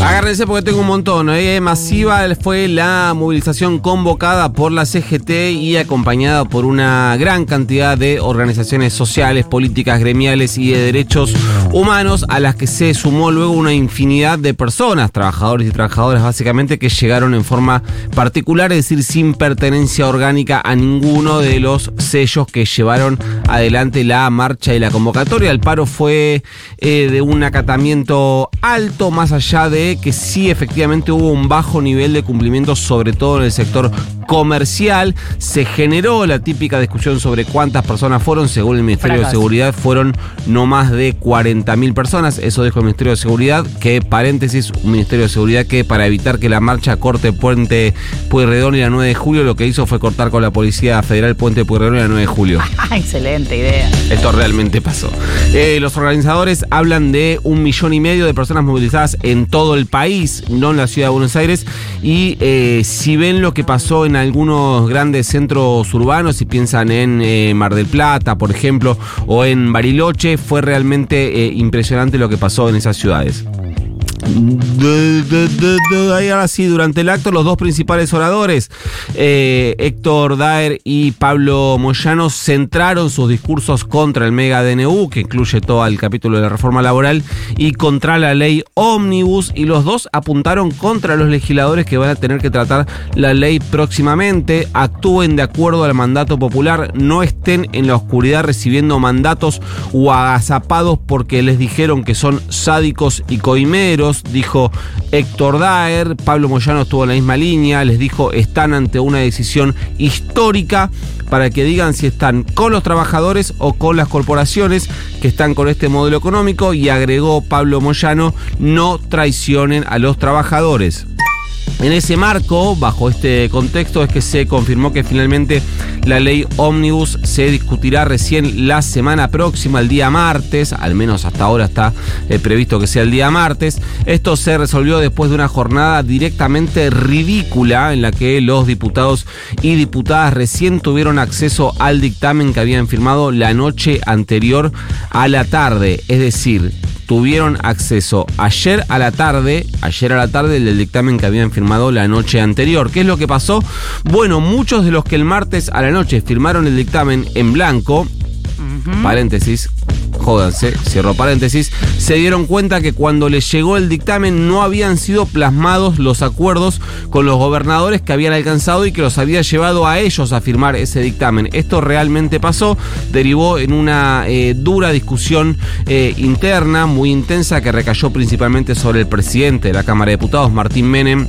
Agárrense porque tengo un montón. ¿eh? Masiva fue la movilización convocada por la CGT y acompañada por una gran cantidad de organizaciones sociales, políticas, gremiales y de derechos humanos, a las que se sumó luego una infinidad de personas, trabajadores y trabajadoras básicamente, que llegaron en forma particular, es decir, sin pertenencia orgánica a ninguno de los sellos que llevaron adelante la marcha y la convocatoria. El paro fue eh, de un acatamiento alto, más allá de que sí efectivamente hubo un bajo nivel de cumplimiento, sobre todo en el sector comercial. Se generó la típica discusión sobre cuántas personas fueron. Según el Ministerio de Seguridad, fueron no más de 40.000 personas. Eso dijo el Ministerio de Seguridad. Que, paréntesis, un Ministerio de Seguridad que para evitar que la marcha corte Puente Pueyrredón y la 9 de julio, lo que hizo fue cortar con la Policía Federal Puente Pueyrredón y la 9 de julio. Excelente idea. Esto realmente pasó. Eh, los organizadores hablan de un millón y medio de personas movilizadas en todo el país, no en la ciudad de Buenos Aires. Y eh, si ven lo que pasó en algunos grandes centros urbanos, si piensan en eh, Mar del Plata, por ejemplo, o en Bariloche, fue realmente eh, impresionante lo que pasó en esas ciudades. Ahí ahora sí, durante el acto, los dos principales oradores, eh, Héctor Daer y Pablo Moyano, centraron sus discursos contra el mega DNU, que incluye todo el capítulo de la reforma laboral, y contra la ley Omnibus, y los dos apuntaron contra los legisladores que van a tener que tratar la ley próximamente, actúen de acuerdo al mandato popular, no estén en la oscuridad recibiendo mandatos o agazapados porque les dijeron que son sádicos y coimeros dijo Héctor Daer, Pablo Moyano estuvo en la misma línea, les dijo están ante una decisión histórica para que digan si están con los trabajadores o con las corporaciones que están con este modelo económico y agregó Pablo Moyano, no traicionen a los trabajadores. En ese marco, bajo este contexto, es que se confirmó que finalmente la ley Omnibus se discutirá recién la semana próxima, el día martes, al menos hasta ahora está eh, previsto que sea el día martes. Esto se resolvió después de una jornada directamente ridícula en la que los diputados y diputadas recién tuvieron acceso al dictamen que habían firmado la noche anterior a la tarde. Es decir, tuvieron acceso ayer a la tarde, ayer a la tarde del dictamen que habían firmado la noche anterior. ¿Qué es lo que pasó? Bueno, muchos de los que el martes a la noche firmaron el dictamen en blanco, paréntesis, jódanse, cierro paréntesis, se dieron cuenta que cuando les llegó el dictamen no habían sido plasmados los acuerdos con los gobernadores que habían alcanzado y que los había llevado a ellos a firmar ese dictamen. Esto realmente pasó, derivó en una eh, dura discusión eh, interna, muy intensa, que recayó principalmente sobre el presidente de la Cámara de Diputados, Martín Menem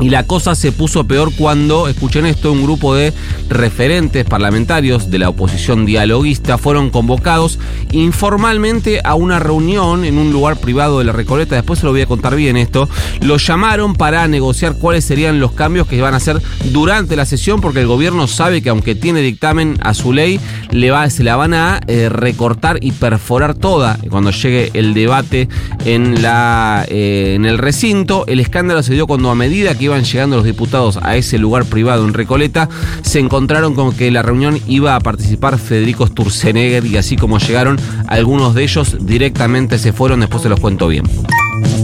y la cosa se puso peor cuando, escuchen esto, un grupo de referentes parlamentarios de la oposición dialoguista fueron convocados informalmente a una reunión en un lugar privado de la Recoleta. Después se lo voy a contar bien esto. Los llamaron para negociar cuáles serían los cambios que van a hacer durante la sesión, porque el gobierno sabe que aunque tiene dictamen a su ley, le va, se la van a eh, recortar y perforar toda cuando llegue el debate en, la, eh, en el recinto. El escándalo se dio cuando a medida que iban llegando los diputados a ese lugar privado en Recoleta, se encontraron con que la reunión iba a participar Federico Sturzenegger y así como llegaron, algunos de ellos directamente se fueron, después se los cuento bien.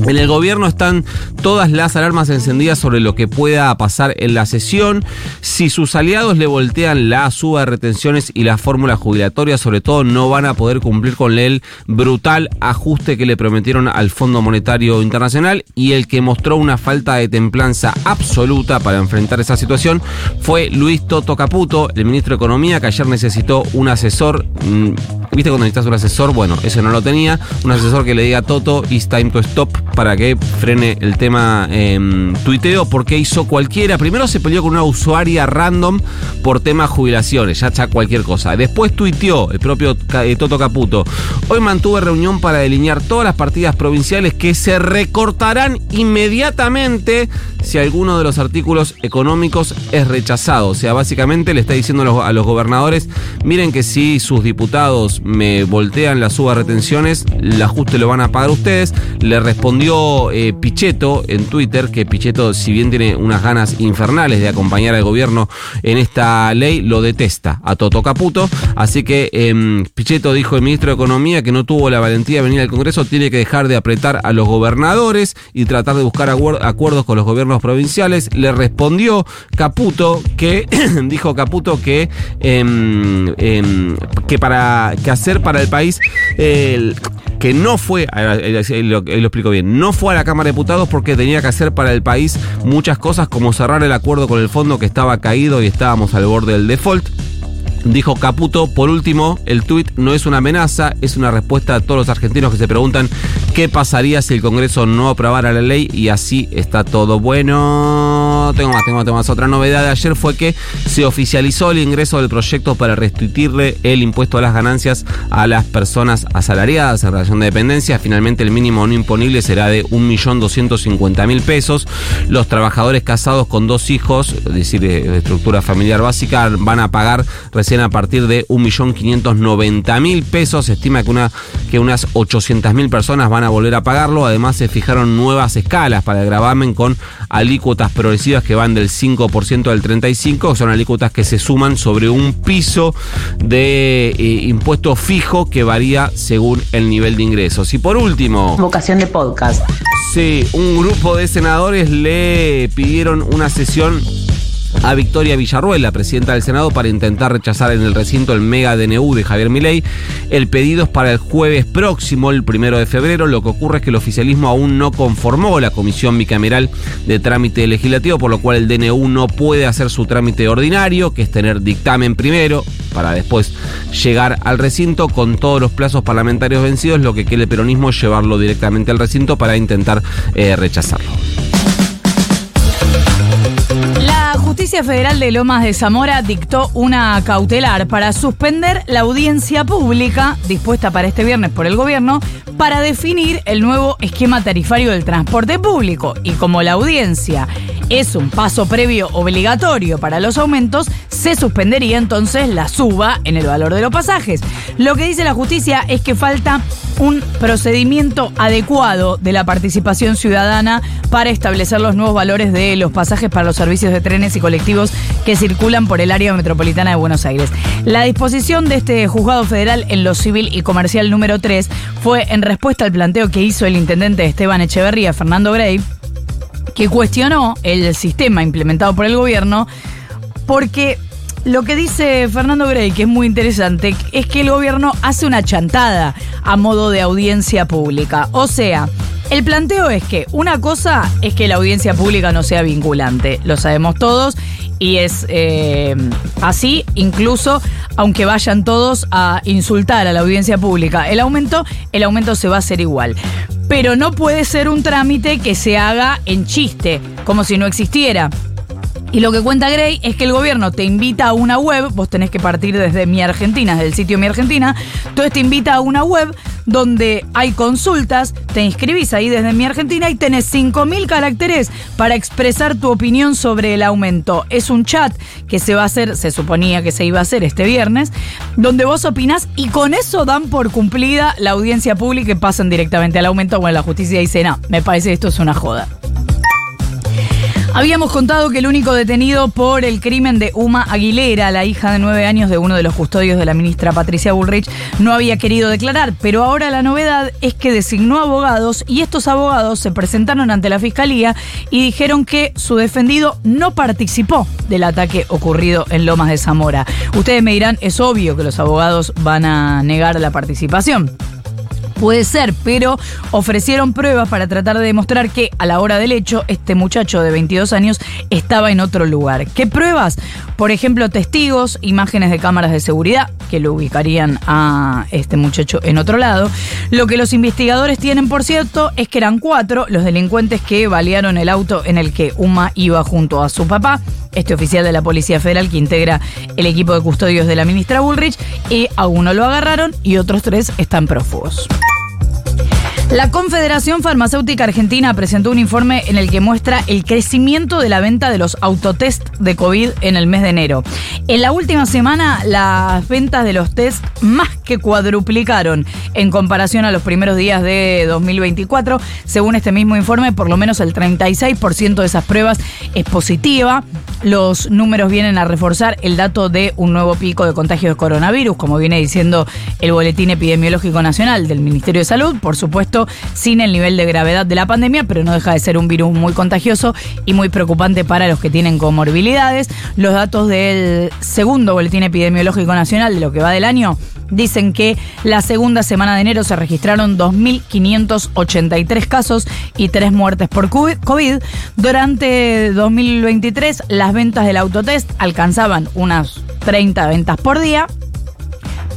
En el gobierno están todas las alarmas encendidas sobre lo que pueda pasar en la sesión. Si sus aliados le voltean la suba de retenciones y la fórmula jubilatoria, sobre todo no van a poder cumplir con el brutal ajuste que le prometieron al Fondo Monetario Internacional y el que mostró una falta de templanza absoluta para enfrentar esa situación fue Luis Toto Caputo, el ministro de Economía, que ayer necesitó un asesor. ¿Viste cuando necesitas un asesor? Bueno, ese no lo tenía. Un asesor que le diga Toto, it's time to stop para que frene el tema eh, tuiteo, porque hizo cualquiera. Primero se peleó con una usuaria random por temas jubilaciones, ya está cualquier cosa. Después tuiteó el propio eh, Toto Caputo. Hoy mantuve reunión para delinear todas las partidas provinciales que se recortarán inmediatamente si alguno de los artículos económicos es rechazado. O sea, básicamente le está diciendo a los, gobernadores, miren que si sus diputados me voltean las subretenciones, el ajuste lo van a pagar ustedes. Le respondió eh, Pichetto en Twitter, que Pichetto, si bien tiene unas ganas infernales de acompañar al gobierno en esta ley, lo detesta a Toto Caputo. Así que em, Pichetto dijo el ministro de Economía que no tuvo la valentía de venir al Congreso, tiene que dejar de apretar a los gobernadores y tratar de buscar acuerdos con los gobiernos provinciales. Le respondió Caputo que dijo Caputo que, em, em, que para que hacer para el país que no fue, lo, lo explico bien, no fue a la Cámara de Diputados porque tenía que hacer para el país muchas cosas como cerrar el acuerdo con el fondo que estaba caído y estábamos al borde del default. Dijo Caputo, por último, el tuit no es una amenaza, es una respuesta a todos los argentinos que se preguntan qué pasaría si el Congreso no aprobara la ley y así está todo bueno. Tengo más, tengo más, tengo más. Otra novedad de ayer fue que se oficializó el ingreso del proyecto para restituirle el impuesto a las ganancias a las personas asalariadas en relación de dependencia. Finalmente el mínimo no imponible será de 1.250.000 pesos. Los trabajadores casados con dos hijos, es decir, de estructura familiar básica, van a pagar recién a partir de 1.590.000 pesos. Se estima que, una, que unas 800.000 personas van a volver a pagarlo. Además, se fijaron nuevas escalas para el gravamen con alícuotas progresivas que van del 5% al 35%. Son alícuotas que se suman sobre un piso de eh, impuesto fijo que varía según el nivel de ingresos. Y por último... Vocación de podcast. Sí, un grupo de senadores le pidieron una sesión a Victoria Villarruel, la presidenta del Senado, para intentar rechazar en el recinto el mega DNU de Javier Milei. El pedido es para el jueves próximo, el primero de febrero. Lo que ocurre es que el oficialismo aún no conformó la comisión bicameral de trámite legislativo, por lo cual el DNU no puede hacer su trámite ordinario, que es tener dictamen primero, para después llegar al recinto con todos los plazos parlamentarios vencidos. Lo que quiere el peronismo es llevarlo directamente al recinto para intentar eh, rechazarlo. Justicia Federal de Lomas de Zamora dictó una cautelar para suspender la audiencia pública dispuesta para este viernes por el gobierno para definir el nuevo esquema tarifario del transporte público. Y como la audiencia es un paso previo obligatorio para los aumentos, se suspendería entonces la suba en el valor de los pasajes. Lo que dice la justicia es que falta un procedimiento adecuado de la participación ciudadana para establecer los nuevos valores de los pasajes para los servicios de trenes y colectivos que circulan por el área metropolitana de Buenos Aires. La disposición de este juzgado federal en lo civil y comercial número 3 fue en respuesta al planteo que hizo el intendente Esteban Echeverría, Fernando Grey, que cuestionó el sistema implementado por el gobierno porque lo que dice Fernando Grey, que es muy interesante, es que el gobierno hace una chantada a modo de audiencia pública. O sea, el planteo es que una cosa es que la audiencia pública no sea vinculante, lo sabemos todos, y es eh, así, incluso aunque vayan todos a insultar a la audiencia pública. El aumento, el aumento se va a hacer igual. Pero no puede ser un trámite que se haga en chiste, como si no existiera. Y lo que cuenta Gray es que el gobierno te invita a una web, vos tenés que partir desde Mi Argentina, desde el sitio Mi Argentina, entonces te invita a una web donde hay consultas, te inscribís ahí desde Mi Argentina y tenés 5.000 caracteres para expresar tu opinión sobre el aumento. Es un chat que se va a hacer, se suponía que se iba a hacer este viernes, donde vos opinás y con eso dan por cumplida la audiencia pública y pasan directamente al aumento. Bueno, la justicia dice, no, me parece que esto es una joda. Habíamos contado que el único detenido por el crimen de Uma Aguilera, la hija de nueve años de uno de los custodios de la ministra Patricia Bullrich, no había querido declarar, pero ahora la novedad es que designó abogados y estos abogados se presentaron ante la fiscalía y dijeron que su defendido no participó del ataque ocurrido en Lomas de Zamora. Ustedes me dirán, es obvio que los abogados van a negar la participación. Puede ser, pero ofrecieron pruebas para tratar de demostrar que a la hora del hecho este muchacho de 22 años estaba en otro lugar. ¿Qué pruebas? Por ejemplo, testigos, imágenes de cámaras de seguridad que lo ubicarían a este muchacho en otro lado. Lo que los investigadores tienen, por cierto, es que eran cuatro los delincuentes que balearon el auto en el que Uma iba junto a su papá este oficial de la Policía Federal que integra el equipo de custodios de la ministra Bullrich, y a uno lo agarraron y otros tres están prófugos. La Confederación Farmacéutica Argentina presentó un informe en el que muestra el crecimiento de la venta de los autotest de COVID en el mes de enero. En la última semana, las ventas de los test más que cuadruplicaron en comparación a los primeros días de 2024. Según este mismo informe, por lo menos el 36% de esas pruebas es positiva. Los números vienen a reforzar el dato de un nuevo pico de contagio de coronavirus, como viene diciendo el Boletín Epidemiológico Nacional del Ministerio de Salud. Por supuesto, sin el nivel de gravedad de la pandemia, pero no deja de ser un virus muy contagioso y muy preocupante para los que tienen comorbilidades. Los datos del segundo boletín epidemiológico nacional de lo que va del año dicen que la segunda semana de enero se registraron 2.583 casos y 3 muertes por COVID. Durante 2023 las ventas del autotest alcanzaban unas 30 ventas por día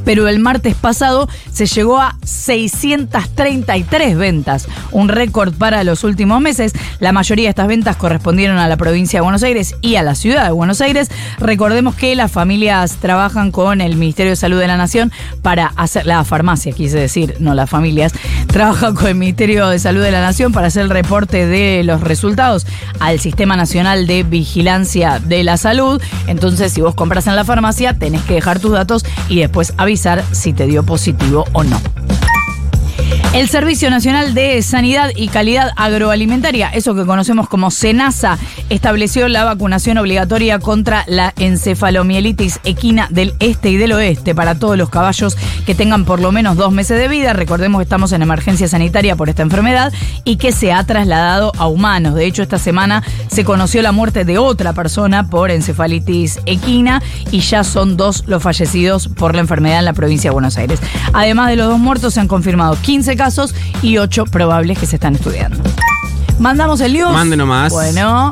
pero el martes pasado se llegó a 633 ventas, un récord para los últimos meses. La mayoría de estas ventas correspondieron a la provincia de Buenos Aires y a la ciudad de Buenos Aires. Recordemos que las familias trabajan con el Ministerio de Salud de la Nación para hacer, la farmacia quise decir, no las familias, trabajan con el Ministerio de Salud de la Nación para hacer el reporte de los resultados al Sistema Nacional de Vigilancia de la Salud. Entonces, si vos compras en la farmacia, tenés que dejar tus datos y después avisar si te dio positivo o no. El Servicio Nacional de Sanidad y Calidad Agroalimentaria, eso que conocemos como SENASA, estableció la vacunación obligatoria contra la encefalomielitis equina del este y del oeste para todos los caballos que tengan por lo menos dos meses de vida. Recordemos que estamos en emergencia sanitaria por esta enfermedad y que se ha trasladado a humanos. De hecho, esta semana se conoció la muerte de otra persona por encefalitis equina y ya son dos los fallecidos por la enfermedad en la provincia de Buenos Aires. Además de los dos muertos, se han confirmado 15 casos y 8 probables que se están estudiando. Mandamos el news. Mande nomás. Bueno.